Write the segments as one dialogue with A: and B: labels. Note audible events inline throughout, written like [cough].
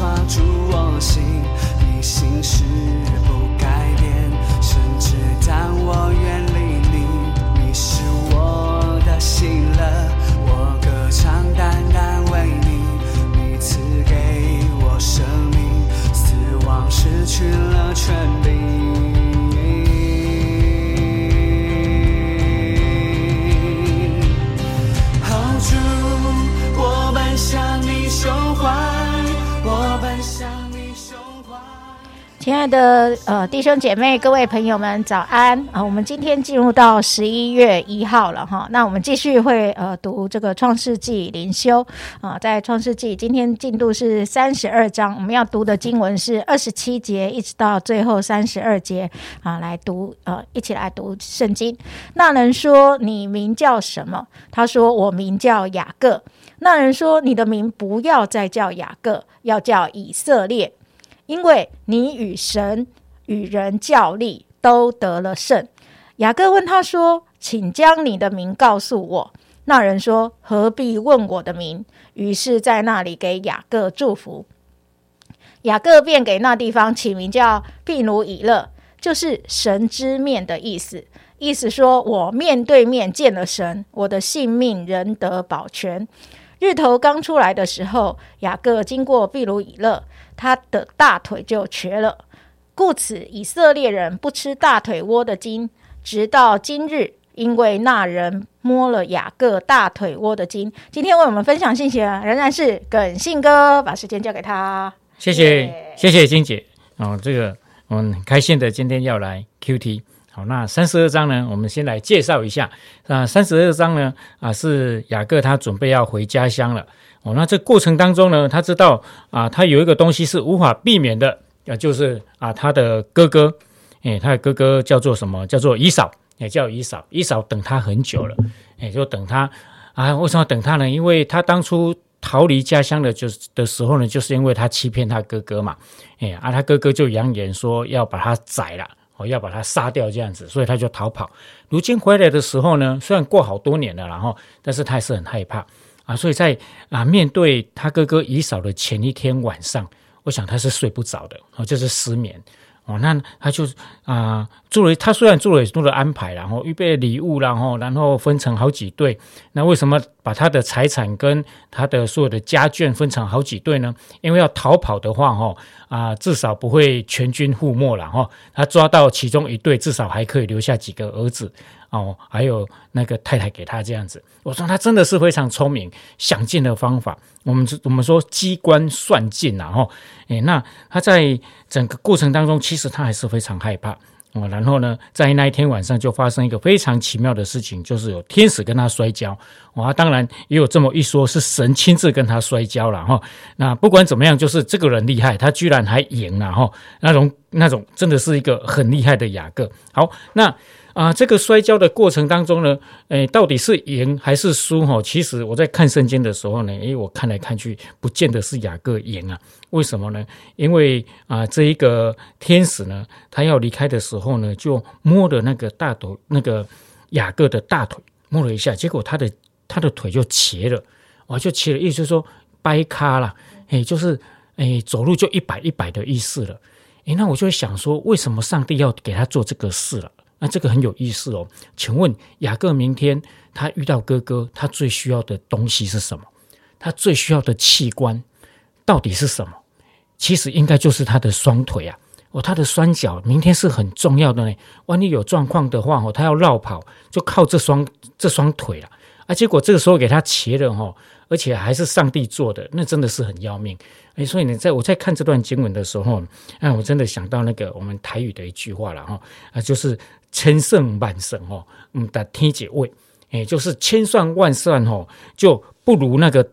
A: 抓住我心，你心事不改变，甚至当我远离你，你是我的心了，想。
B: 亲爱的呃弟兄姐妹、各位朋友们，早安啊！我们今天进入到十一月一号了哈，那我们继续会呃读这个创世纪灵修啊，在创世纪今天进度是三十二章，我们要读的经文是二十七节一直到最后三十二节啊，来读呃一起来读圣经。那人说：“你名叫什么？”他说：“我名叫雅各。”那人说：“你的名不要再叫雅各，要叫以色列。”因为你与神与人较力，都得了胜。雅各问他说：“请将你的名告诉我。”那人说：“何必问我的名？”于是，在那里给雅各祝福。雅各便给那地方起名叫毗努以勒，就是神之面的意思。意思说我面对面见了神，我的性命仍得保全。日头刚出来的时候，雅各经过秘鲁以勒，他的大腿就瘸了。故此，以色列人不吃大腿窝的筋，直到今日，因为那人摸了雅各大腿窝的筋。今天为我们分享信息的仍然是耿信哥，把时间交给他。
C: 谢谢谢谢金姐哦，这个我们很开心的今天要来 Q T。好，那三十二章呢，我们先来介绍一下。那三十二章呢，啊，是雅各他准备要回家乡了。哦，那这过程当中呢，他知道啊，他有一个东西是无法避免的，啊，就是啊，他的哥哥，哎，他的哥哥叫做什么？叫做以扫，也叫以扫。以扫等他很久了，哎，就等他啊，为什么等他呢？因为他当初逃离家乡的，就的时候呢，就是因为他欺骗他哥哥嘛，哎，啊，他哥哥就扬言说要把他宰了。我要把他杀掉，这样子，所以他就逃跑。如今回来的时候呢，虽然过好多年了，然后，但是他还是很害怕啊。所以在啊面对他哥哥以嫂的前一天晚上，我想他是睡不着的，哦，就是失眠。哦，那他就啊做了，他虽然做了很多的安排，然后预备礼物，然后然后分成好几队。那为什么把他的财产跟他的所有的家眷分成好几队呢？因为要逃跑的话，哈啊至少不会全军覆没了，哈。他抓到其中一队，至少还可以留下几个儿子。哦，还有那个太太给他这样子，我说他真的是非常聪明，想尽的方法。我们我们说机关算尽呐，哈，诶，那他在整个过程当中，其实他还是非常害怕哦。然后呢，在那一天晚上就发生一个非常奇妙的事情，就是有天使跟他摔跤。哇，当然也有这么一说，是神亲自跟他摔跤了哈。那不管怎么样，就是这个人厉害，他居然还赢了哈。那种那种真的是一个很厉害的雅各。好，那。啊，这个摔跤的过程当中呢，诶，到底是赢还是输？哈，其实我在看圣经的时候呢，诶，我看来看去，不见得是雅各赢啊。为什么呢？因为啊，这一个天使呢，他要离开的时候呢，就摸了那个大腿，那个雅各的大腿，摸了一下，结果他的他的腿就瘸了，哇，就瘸了，意思说掰咖了，诶，就是诶，走路就一摆一摆的意思了。诶，那我就想说，为什么上帝要给他做这个事了？那这个很有意思哦，请问雅各明天他遇到哥哥，他最需要的东西是什么？他最需要的器官到底是什么？其实应该就是他的双腿啊！哦，他的双脚明天是很重要的呢。万一有状况的话哦，他要绕跑就靠这双这双腿了啊！结果这个时候给他切了哈，而且还是上帝做的，那真的是很要命哎！所以你在我在看这段经文的时候，哎，我真的想到那个我们台语的一句话了哈啊，就是。千胜万胜哦，嗯的天解位，哎，就是千算万算哦，就不如那个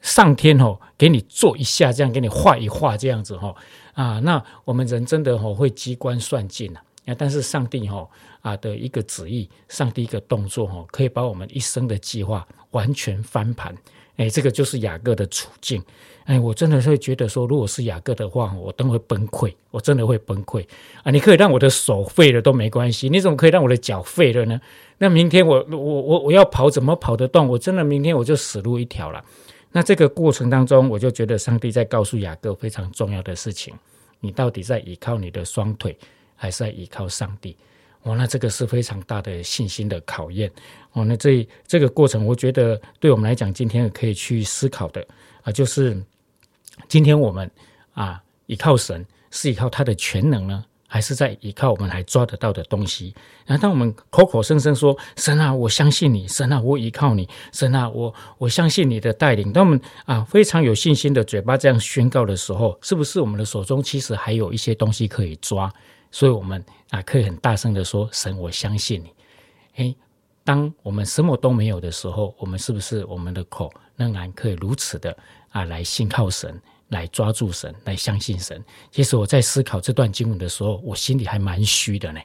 C: 上天哦，给你做一下，这样给你画一画，这样子哈啊，那我们人真的哦会机关算尽啊，但是上帝哈啊的一个旨意，上帝一个动作哈，可以把我们一生的计划完全翻盘。哎，这个就是雅各的处境。哎，我真的会觉得说，如果是雅各的话，我都会崩溃，我真的会崩溃啊！你可以让我的手废了都没关系，你怎么可以让我的脚废了呢？那明天我我我我要跑，怎么跑得动？我真的明天我就死路一条了。那这个过程当中，我就觉得上帝在告诉雅各非常重要的事情：你到底在依靠你的双腿，还是在依靠上帝？哦，那这个是非常大的信心的考验。哦，那这这个过程，我觉得对我们来讲，今天可以去思考的啊，就是今天我们啊依靠神，是依靠他的全能呢？还是在依靠我们还抓得到的东西。然后，当我们口口声声说“神啊，我相信你；神啊，我依靠你；神啊，我我相信你的带领”，当我们啊非常有信心的嘴巴这样宣告的时候，是不是我们的手中其实还有一些东西可以抓？所以，我们啊可以很大声的说：“神，我相信你。”诶，当我们什么都没有的时候，我们是不是我们的口仍然可以如此的啊来信靠神？来抓住神，来相信神。其实我在思考这段经文的时候，我心里还蛮虚的呢。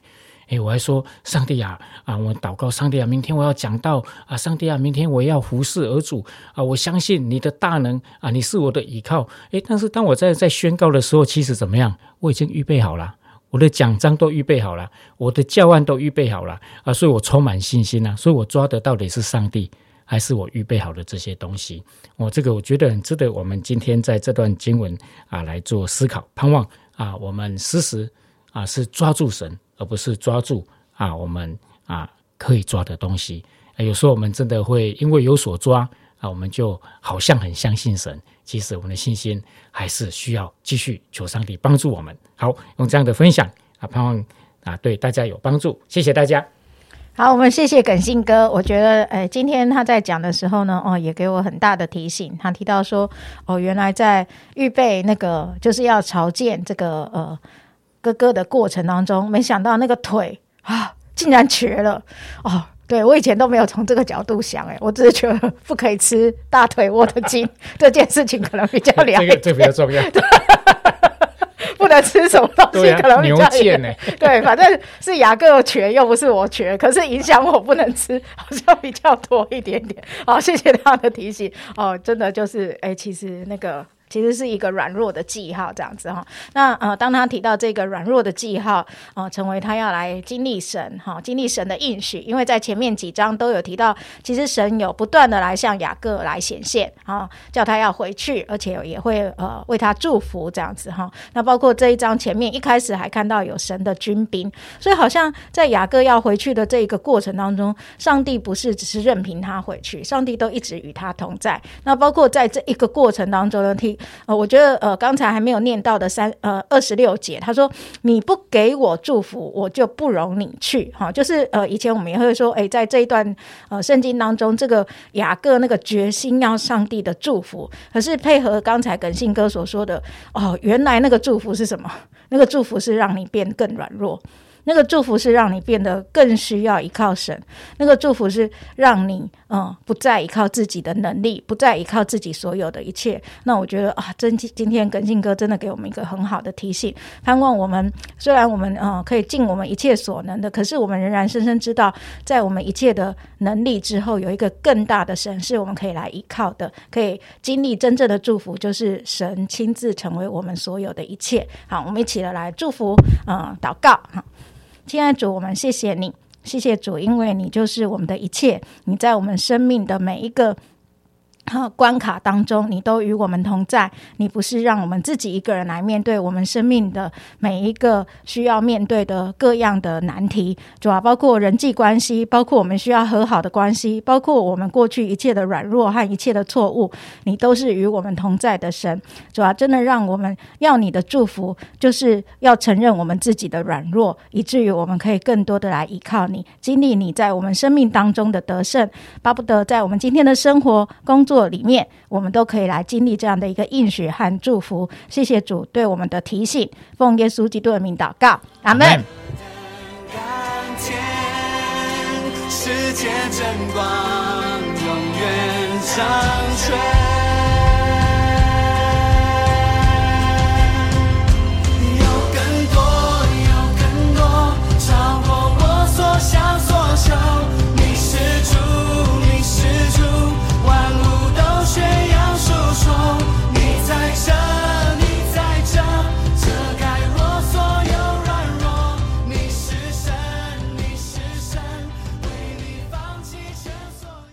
C: 诶，我还说上帝啊啊，我祷告上帝啊，明天我要讲到啊，上帝啊，明天我要服侍而主啊，我相信你的大能啊，你是我的依靠。诶，但是当我在在宣告的时候，其实怎么样？我已经预备好了，我的奖章都预备好了，我的教案都预备好了啊，所以我充满信心啊，所以我抓的到底是上帝。还是我预备好的这些东西，我这个我觉得很值得我们今天在这段经文啊来做思考，盼望啊我们时时啊是抓住神，而不是抓住啊我们啊可以抓的东西。有时候我们真的会因为有所抓啊，我们就好像很相信神，其实我们的信心还是需要继续求上帝帮助我们。好，用这样的分享啊，盼望啊对大家有帮助，谢谢大家。
B: 好，我们谢谢耿信哥。我觉得，诶，今天他在讲的时候呢，哦，也给我很大的提醒。他提到说，哦，原来在预备那个就是要朝见这个呃哥哥的过程当中，没想到那个腿啊竟然瘸了。哦，对我以前都没有从这个角度想，哎，我只是觉得不可以吃大腿窝的筋 [laughs] 这件事情可能比较了
C: 解，这个比较重要。[laughs]
B: 不能吃什么东西，可能
C: 牛腱呢？
B: 对，反正是牙各瘸，又不是我瘸，可是影响我不能吃，好像比较多一点点。好，谢谢他的提醒。哦，真的就是，哎，其实那个。其实是一个软弱的记号，这样子哈。那呃，当他提到这个软弱的记号，呃，成为他要来经历神哈，经历神的应许。因为在前面几章都有提到，其实神有不断的来向雅各来显现啊，叫他要回去，而且也会呃为他祝福这样子哈。那包括这一章前面一开始还看到有神的军兵，所以好像在雅各要回去的这一个过程当中，上帝不是只是任凭他回去，上帝都一直与他同在。那包括在这一个过程当中呢，听。呃，我觉得呃，刚才还没有念到的三呃二十六节，他说你不给我祝福，我就不容你去。哈，就是呃，以前我们也会说，哎，在这一段呃圣经当中，这个雅各那个决心要上帝的祝福，可是配合刚才耿信哥所说的，哦，原来那个祝福是什么？那个祝福是让你变更软弱。那个祝福是让你变得更需要依靠神，那个祝福是让你嗯不再依靠自己的能力，不再依靠自己所有的一切。那我觉得啊，真今天耿信哥真的给我们一个很好的提醒，盼望我们虽然我们嗯可以尽我们一切所能的，可是我们仍然深深知道，在我们一切的能力之后，有一个更大的神是我们可以来依靠的，可以经历真正的祝福，就是神亲自成为我们所有的一切。好，我们一起的来祝福嗯祷告哈。亲爱的主，我们谢谢你，谢谢主，因为你就是我们的一切，你在我们生命的每一个。关卡当中，你都与我们同在。你不是让我们自己一个人来面对我们生命的每一个需要面对的各样的难题，主要包括人际关系，包括我们需要和好的关系，包括我们过去一切的软弱和一切的错误，你都是与我们同在的神。主要真的让我们要你的祝福，就是要承认我们自己的软弱，以至于我们可以更多的来依靠你，经历你在我们生命当中的得胜，巴不得在我们今天的生活工作。做里面，我们都可以来经历这样的一个应许和祝福。谢谢主对我们的提醒，奉耶稣基督的名祷告，阿门。世界真光永远长存。